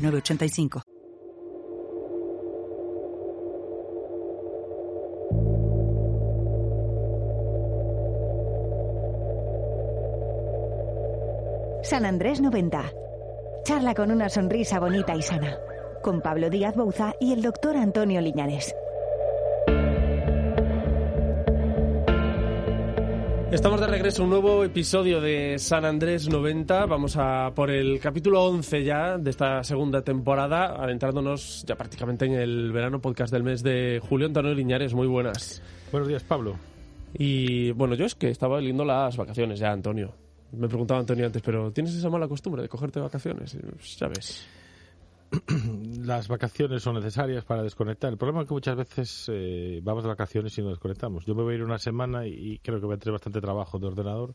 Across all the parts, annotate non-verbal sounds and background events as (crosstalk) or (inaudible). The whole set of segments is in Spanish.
906985. San Andrés 90. Charla con una sonrisa bonita y sana. Con Pablo Díaz Bouza y el doctor Antonio Liñanes. Estamos de regreso a un nuevo episodio de San Andrés 90. Vamos a por el capítulo 11 ya de esta segunda temporada, adentrándonos ya prácticamente en el verano podcast del mes de julio. Antonio Liñares, muy buenas. Buenos días, Pablo. Y bueno, yo es que estaba lindo las vacaciones ya, Antonio. Me preguntaba Antonio antes, pero ¿tienes esa mala costumbre de cogerte vacaciones? Ya ves. (clears throat) Las vacaciones son necesarias para desconectar. El problema es que muchas veces eh, vamos de vacaciones y no desconectamos. Yo me voy a ir una semana y creo que voy a tener bastante trabajo de ordenador.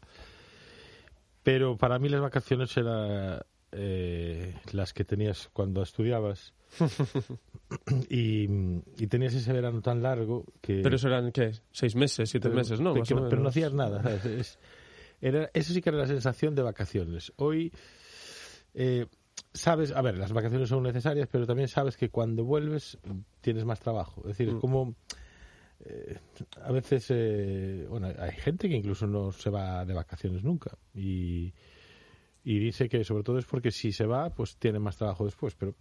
Pero para mí las vacaciones eran eh, las que tenías cuando estudiabas. (laughs) y, tenías ese verano tan largo que... Pero eso eran, ¿qué? ¿Seis meses, siete meses, no? pero no hacías nada. era, eso sí que era la sensación de vacaciones. Hoy... Eh, sabes, a ver, las vacaciones son necesarias, pero también sabes que cuando vuelves tienes más trabajo. Es decir, es mm. como eh, a veces, eh, bueno, hay gente que incluso no se va de vacaciones nunca y, y dice que sobre todo es porque si se va, pues tiene más trabajo después, pero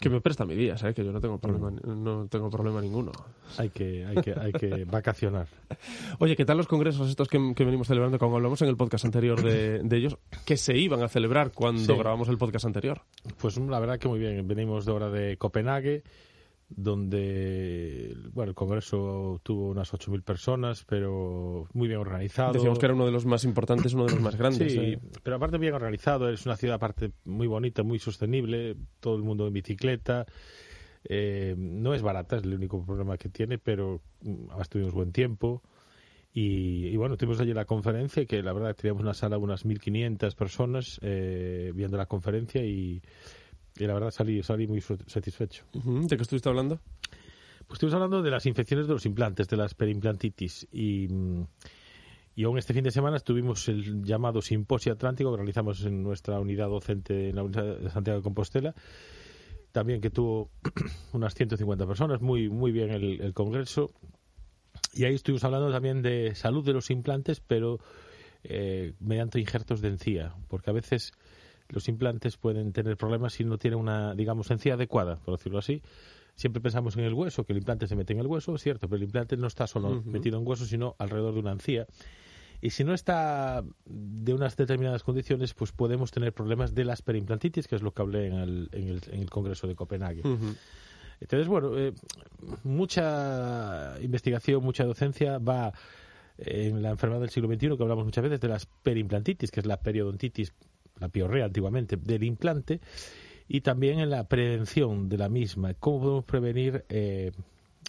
que me presta mi día, ¿sabes? Que yo no tengo problema, mm. no tengo problema ninguno. Hay que, hay que, hay que vacacionar. (laughs) Oye, ¿qué tal los congresos estos que, venimos celebrando, como hablamos en el podcast anterior de, ellos, que se iban a celebrar cuando grabamos el podcast anterior? Pues la verdad que muy bien. Venimos de hora de Copenhague, donde bueno el congreso tuvo unas 8.000 personas pero muy bien organizado. Decíamos que era uno de los más importantes uno de los más grandes sí ¿eh? pero aparte bien organizado es una ciudad aparte muy bonita muy sostenible todo el mundo en bicicleta. Eh, no es barata es el único problema que tiene pero mm, además tuvimos buen tiempo. Y, bueno, tuvimos allí la conferencia que la verdad teníamos una sala de unas 1.500 personas eh, viendo la conferencia y y la verdad salí, salí muy satisfecho. ¿De qué estuviste hablando? Pues estuvimos hablando de las infecciones de los implantes, de las perimplantitis. Y, y aún este fin de semana estuvimos el llamado Simposio Atlántico que realizamos en nuestra unidad docente en la Universidad de Santiago de Compostela. También que tuvo (clears throat) unas 150 personas, muy, muy bien el, congreso. Y ahí estuvimos hablando también de salud de los implantes, pero eh, mediante injertos de encía, porque a veces los implantes pueden tener problemas si no tienen una, digamos, encía adecuada, por decirlo así. Siempre pensamos en el hueso, que el implante se mete en el hueso, es cierto, pero el implante no está solo metido en hueso, sino alrededor de una encía. Y si no está de unas determinadas condiciones, pues podemos tener problemas de las perimplantitis, que es lo que hablé en el, en el, Congreso de Copenhague. Entonces, bueno, eh, mucha investigación, mucha docencia va en la enfermedad del siglo XXI, que hablamos muchas veces de las perimplantitis, que es la periodontitis la piorrea antiguamente, del implante y también en la prevención de la misma. ¿Cómo podemos prevenir, eh,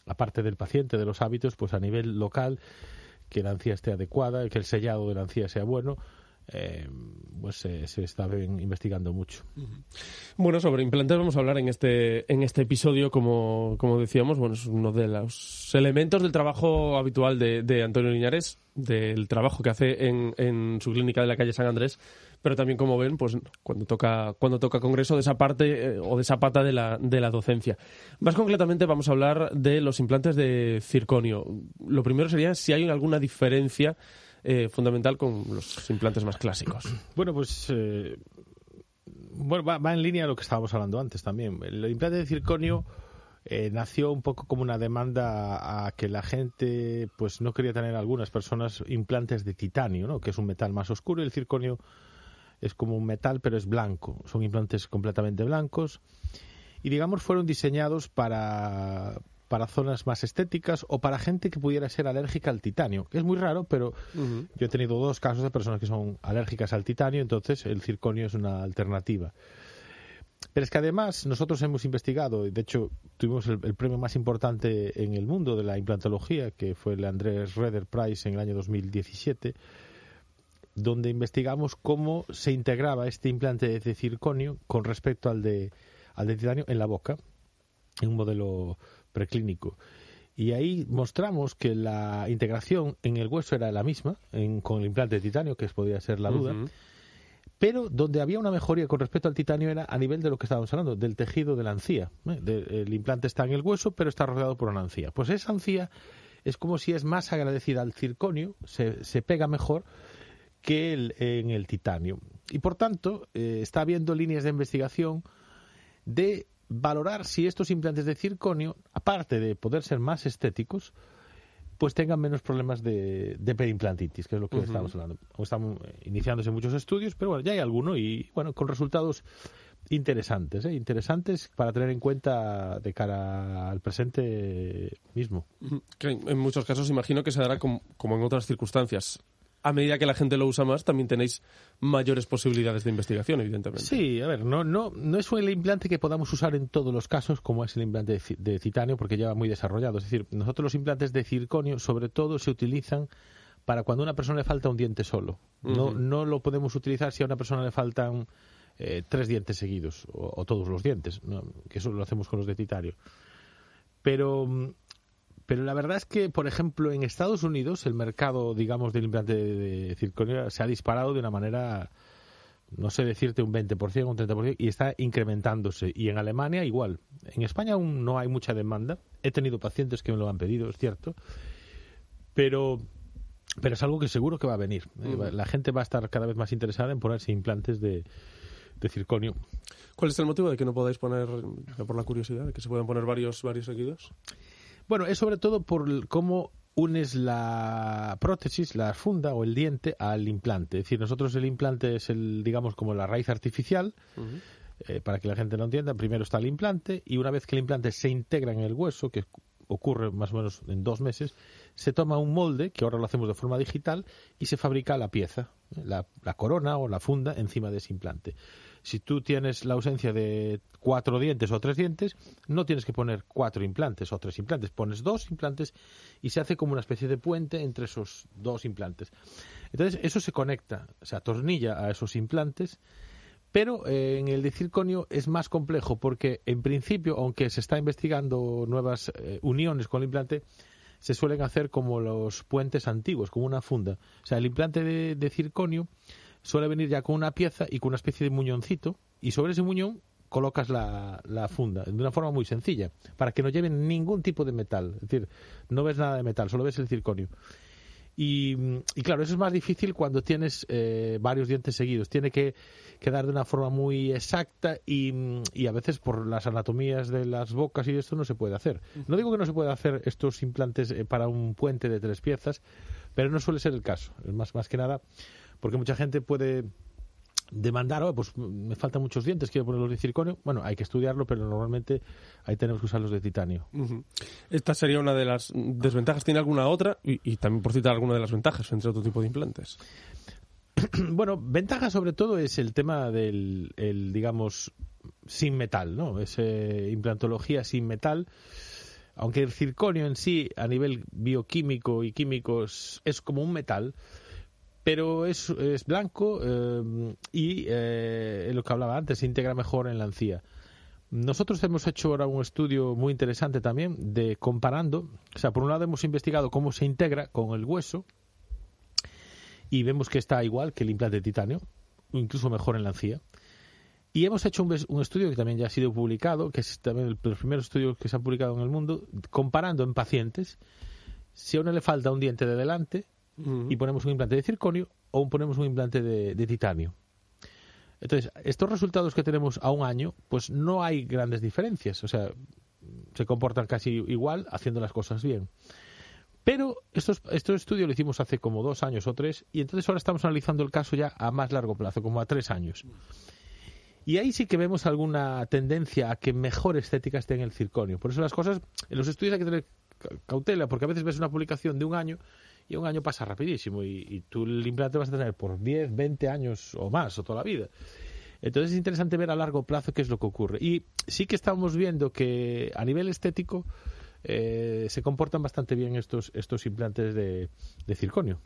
aparte del paciente, de los hábitos, pues a nivel local, que la encía esté adecuada, que el sellado de la encía sea bueno? Eh, pues se está investigando mucho. Bueno, sobre implantes vamos a hablar en este, en este episodio, como, como decíamos, bueno, es uno de los elementos del trabajo habitual de, de Antonio Liñares, del trabajo que hace en, en su clínica de la calle San Andrés, pero también como ven pues cuando toca cuando toca congreso de esa parte eh, o de esa pata de la, de la docencia. Más concretamente vamos a hablar de los implantes de circonio. Lo primero sería si hay alguna diferencia eh, fundamental con los implantes más clásicos (clears throat) bueno pues eh, bueno va, en línea a lo que estábamos hablando antes también el implante de circonio nació un poco como una demanda a, que la gente pues no quería tener algunas personas implantes de titanio, ¿no? que es un metal más oscuro y el circonio es como un metal, pero es blanco. Son implantes completamente blancos. Y digamos, fueron diseñados para, para zonas más estéticas o para gente que pudiera ser alérgica al titanio. Es muy raro, pero yo he tenido dos casos de personas que son alérgicas al titanio, entonces el circonio es una alternativa. pero es que además nosotros hemos investigado, de hecho tuvimos el, premio más importante en el mundo de la implantología, que fue el Andrés Reder Prize en el año 2017, donde investigamos cómo se integraba este implante de circonio con respecto al de, al de titanio en la boca, en un modelo preclínico. Y ahí mostramos que la integración en el hueso era la misma con el implante de titanio, que podría ser la duda. Pero donde había una mejoría con respecto al titanio era a nivel de lo que estábamos hablando, del tejido de la encía. ¿eh? el implante está en el hueso, pero está rodeado por una encía. Pues esa encía es como si es más agradecida al circonio, se, se pega mejor que el, en el titanio. Y por tanto, eh, está habiendo líneas de investigación de valorar si estos implantes de circonio, aparte de poder ser más estéticos, pues tengan menos problemas de, de perimplantitis, que es lo que estamos hablando. Estamos iniciándose muchos estudios, pero bueno, ya hay alguno y bueno, con resultados interesantes, ¿eh? interesantes para tener en cuenta de cara al presente mismo. Que en muchos casos imagino que se dará como en otras circunstancias a medida que la gente lo usa más, también tenéis mayores posibilidades de investigación, evidentemente. Sí, a ver, no, no, no es el implante que podamos usar en todos los casos, como es el implante de, titanio, porque ya va muy desarrollado. Es decir, nosotros los implantes de circonio, sobre todo, se utilizan para cuando a una persona le falta un diente solo. No, no lo podemos utilizar si a una persona le faltan eh, tres dientes seguidos, o, todos los dientes, que eso lo hacemos con los de titanio. Pero mm, pero la verdad es que, por ejemplo, en Estados Unidos el mercado, digamos, del implante de, circonio se ha disparado de una manera, no sé decirte un 20%, un 30%, y está incrementándose. Y en Alemania igual. En España aún no hay mucha demanda. He tenido pacientes que me lo han pedido, es cierto. Pero, pero es algo que seguro que va a venir. Eh, mm. La gente va a estar cada vez más interesada en ponerse implantes de, de circonio. ¿Cuál es el motivo de que no podáis poner, por la curiosidad, de que se puedan poner varios, varios seguidos? Bueno, es sobre todo por cómo unes la prótesis, la funda o el diente al implante. Es decir, nosotros el implante es el, digamos, como la raíz artificial. Eh, para que la gente lo entienda, primero está el implante y una vez que el implante se integra en el hueso, que ocurre más o menos en dos meses, se toma un molde, que ahora lo hacemos de forma digital, y se fabrica la pieza, la corona o la funda encima de ese implante si tú tienes la ausencia de cuatro dientes o tres dientes, no tienes que poner cuatro implantes o tres implantes, pones dos implantes y se hace como una especie de puente entre esos dos implantes. Entonces, eso se conecta, se atornilla a esos implantes, pero eh, en el de circonio es más complejo porque, en principio, aunque se está investigando nuevas eh, uniones con el implante, se suelen hacer como los puentes antiguos, como una funda. O sea, el implante de circonio suele venir ya con una pieza y con una especie de muñoncito y sobre ese muñón colocas la, la, funda de una forma muy sencilla para que no lleven ningún tipo de metal. Es decir, no ves nada de metal, solo ves el circonio. Y, claro, eso es más difícil cuando tienes eh, varios dientes seguidos. Tiene que quedar de una forma muy exacta y, y, a veces por las anatomías de las bocas y esto no se puede hacer. No digo que no se pueda hacer estos implantes eh, para un puente de tres piezas, pero no suele ser el caso. Es más, más que nada porque mucha gente puede demandar, oh, pues me faltan muchos dientes, quiero ponerlos de circonio. Bueno, hay que estudiarlo, pero normalmente ahí tenemos que usarlos de titanio. Esta sería una de las desventajas. ¿Tiene alguna otra? Y, también por citar alguna de las ventajas entre otro tipo de implantes. (clears throat) bueno, ventaja sobre todo es el tema del, digamos, sin metal, ¿no? Es implantología sin metal. Aunque el circonio en sí, a nivel bioquímico y químico, es como un metal, pero es, es blanco eh, y eh, lo que hablaba antes, se integra mejor en la encía. Nosotros hemos hecho ahora un estudio muy interesante también de comparando, o sea, por un lado hemos investigado cómo se integra con el hueso y vemos que está igual que el implante de titanio, incluso mejor en la encía. Y hemos hecho un, un, estudio que también ya ha sido publicado, que es también el, los primeros estudios que se han publicado en el mundo, comparando en pacientes si a uno le falta un diente de delante y ponemos un implante de circonio o ponemos un implante de, titanio. Entonces, estos resultados que tenemos a un año, pues no hay grandes diferencias. O sea, se comportan casi igual haciendo las cosas bien. Pero estos, estos estudios lo hicimos hace como dos años o tres y entonces ahora estamos analizando el caso ya a más largo plazo, como a tres años. Y ahí sí que vemos alguna tendencia a que mejor estética esté en el circonio. Por eso las cosas, en los estudios hay que tener cautela, porque a veces ves una publicación de un año y un año pasa rapidísimo y, tú el implante vas a tener por 10, 20 años o más o toda la vida. Entonces es interesante ver a largo plazo qué es lo que ocurre. Y sí que estamos viendo que a nivel estético eh, se comportan bastante bien estos, estos implantes de, de circonio.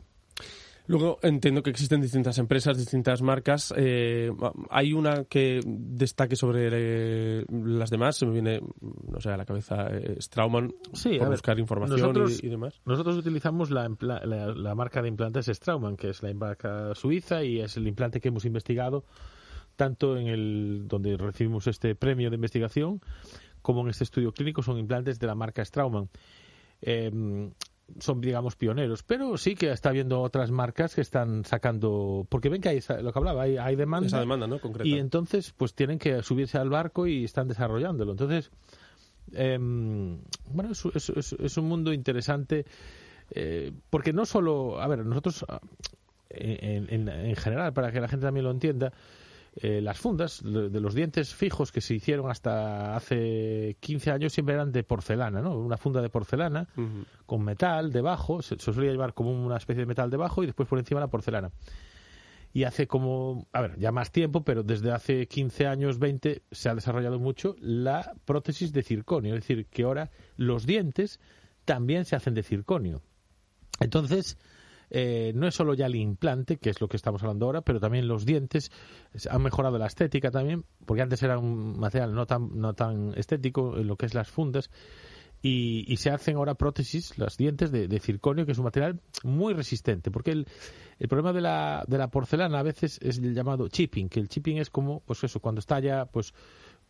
Luego entiendo que existen distintas empresas, distintas marcas. Eh, hay una que destaque sobre eh, las demás. Se me viene, no sé, a la cabeza eh, Straumann sí, por buscar información y, demás. Nosotros utilizamos la, la, marca de implantes Straumann, que es la marca suiza y es el implante que hemos investigado tanto en el donde recibimos este premio de investigación como en este estudio clínico son implantes de la marca Straumann. Eh, son, digamos, pioneros. Pero sí que está habiendo otras marcas que están sacando, porque ven que hay lo que hablaba, hay, hay demanda. Esa demanda, ¿no? Y entonces, pues tienen que subirse al barco y están desarrollándolo. Entonces, em, bueno, es, es, un mundo interesante. Eh, porque no solo, a ver, nosotros en, en, general, para que la gente también lo entienda, eh, las fundas de, los dientes fijos que se hicieron hasta hace 15 años siempre eran de porcelana, ¿no? Una funda de porcelana con metal debajo, se, solía llevar como una especie de metal debajo y después por encima la porcelana. Y hace como, a ver, ya más tiempo, pero desde hace 15 años, 20, se ha desarrollado mucho la prótesis de circonio. Es decir, que ahora los dientes también se hacen de circonio. Entonces, eh, no es solo ya el implante, que es lo que estamos hablando ahora, pero también los dientes han mejorado la estética también, porque antes era un material no tan, no tan estético en lo que es las fundas. Y, se hacen ahora prótesis, los dientes de, circonio, que es un material muy resistente, porque el, el problema de la, de la porcelana a veces es el llamado chipping, que el chipping es como, pues eso, cuando está ya, pues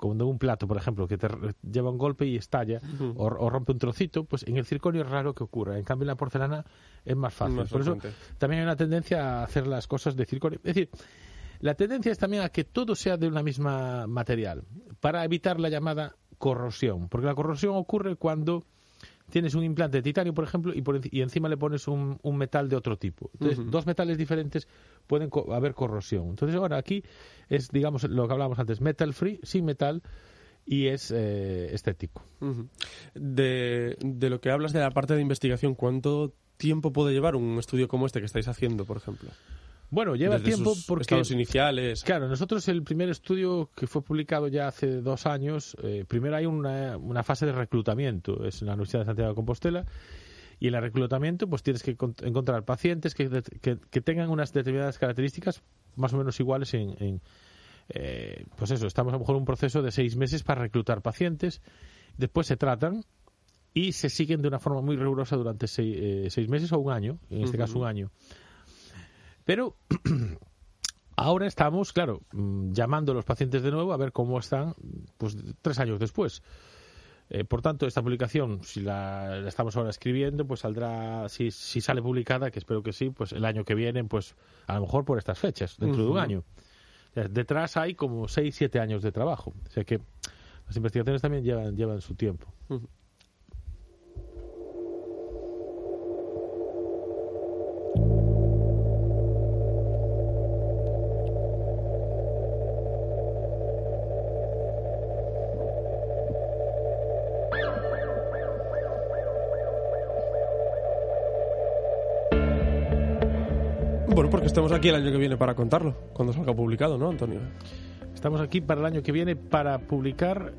como de un plato, por ejemplo, que te lleva un golpe y estalla o, rompe un trocito, pues en el circonio es raro que ocurra. En cambio, en la porcelana es más fácil. por eso también hay una tendencia a hacer las cosas de circonio. Es decir, la tendencia es también a que todo sea de una misma material, para evitar la llamada corrosión. Porque la corrosión ocurre cuando tienes un implante de titanio, por ejemplo, y, por, y encima le pones un, un, metal de otro tipo. Entonces, dos metales diferentes pueden haber corrosión. Entonces, ahora aquí es, digamos, lo que hablábamos antes, metal free, sin metal, y es eh, estético. de, de lo que hablas de la parte de investigación, ¿cuánto tiempo puede llevar un estudio como este que estáis haciendo, por ejemplo? Bueno, lleva tiempo porque... Estados iniciales. Claro, nosotros el primer estudio que fue publicado ya hace dos años, eh, primero hay una, una, fase de reclutamiento, es en la Universidad de Santiago de Compostela, y en el reclutamiento pues tienes que encontrar pacientes que, que, tengan unas determinadas características más o menos iguales en... Eh, pues eso, estamos a lo mejor en un proceso de seis meses para reclutar pacientes, después se tratan y se siguen de una forma muy rigurosa durante seis, eh, seis meses o un año, en este caso un año. Pero (clears throat) ahora estamos, claro, mm, llamando a los pacientes de nuevo a ver cómo están pues tres años después. Eh, por tanto, esta publicación, si la, estamos ahora escribiendo, pues saldrá, si, si, sale publicada, que espero que sí, pues el año que viene, pues a lo mejor por estas fechas, dentro de un año. Detrás hay como seis, siete años de trabajo. O sea que las investigaciones también llevan, llevan su tiempo. Porque estamos aquí el año que viene para contarlo, cuando salga publicado, ¿no, Antonio? Estamos aquí para el año que viene para publicar,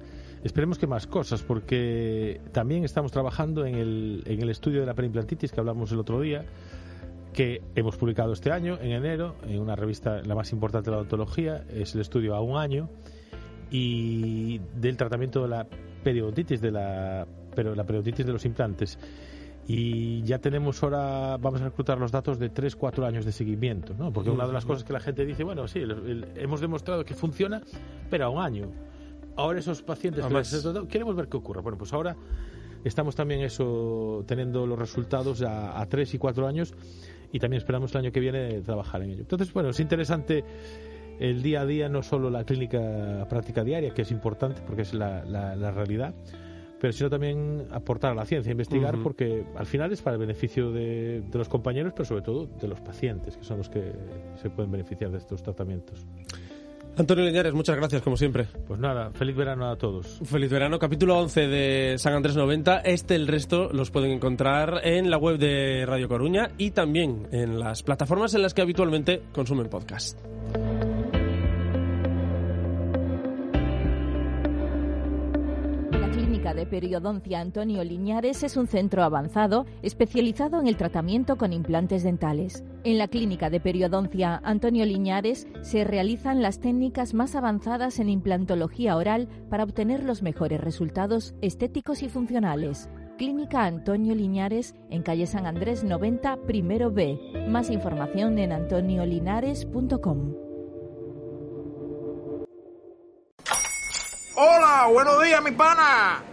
esperemos que más cosas, porque también estamos trabajando en el, en el estudio de la perimplantitis que hablamos el otro día, que hemos publicado este año, en enero, en una revista, la más importante de la odontología, es el estudio a un año, y del tratamiento de la periodontitis, de la, pero la periodontitis de los implantes y ya tenemos ahora, vamos a reclutar los datos de 3, 4 años de seguimiento, ¿no? Porque una de las cosas que la gente dice, bueno, sí, hemos demostrado que funciona, pero a un año. Ahora esos pacientes queremos ver qué ocurre. Bueno, pues ahora estamos también eso teniendo los resultados a, a 3 y 4 años y también esperamos el año que viene trabajar en ello. Entonces, bueno, es interesante el día a día, no solo la clínica práctica diaria, que es importante porque es la, la, la realidad, pero sino también aportar a la ciencia, investigar, porque al final es para el beneficio de, los compañeros, pero sobre todo de los pacientes, que son los que se pueden beneficiar de estos tratamientos. Antonio Leñares, muchas gracias, como siempre. Pues nada, feliz verano a todos. Feliz verano, capítulo 11 de San Andrés 90. Este, el resto, los pueden encontrar en la web de Radio Coruña y también en las plataformas en las que habitualmente consumen podcast. De Periodoncia Antonio Liñares es un centro avanzado especializado en el tratamiento con implantes dentales. En la Clínica de Periodoncia Antonio Liñares se realizan las técnicas más avanzadas en implantología oral para obtener los mejores resultados estéticos y funcionales. Clínica Antonio Liñares en calle San Andrés 90, primero B. Más información en antoniolinares.com. Hola, buenos días, mi pana.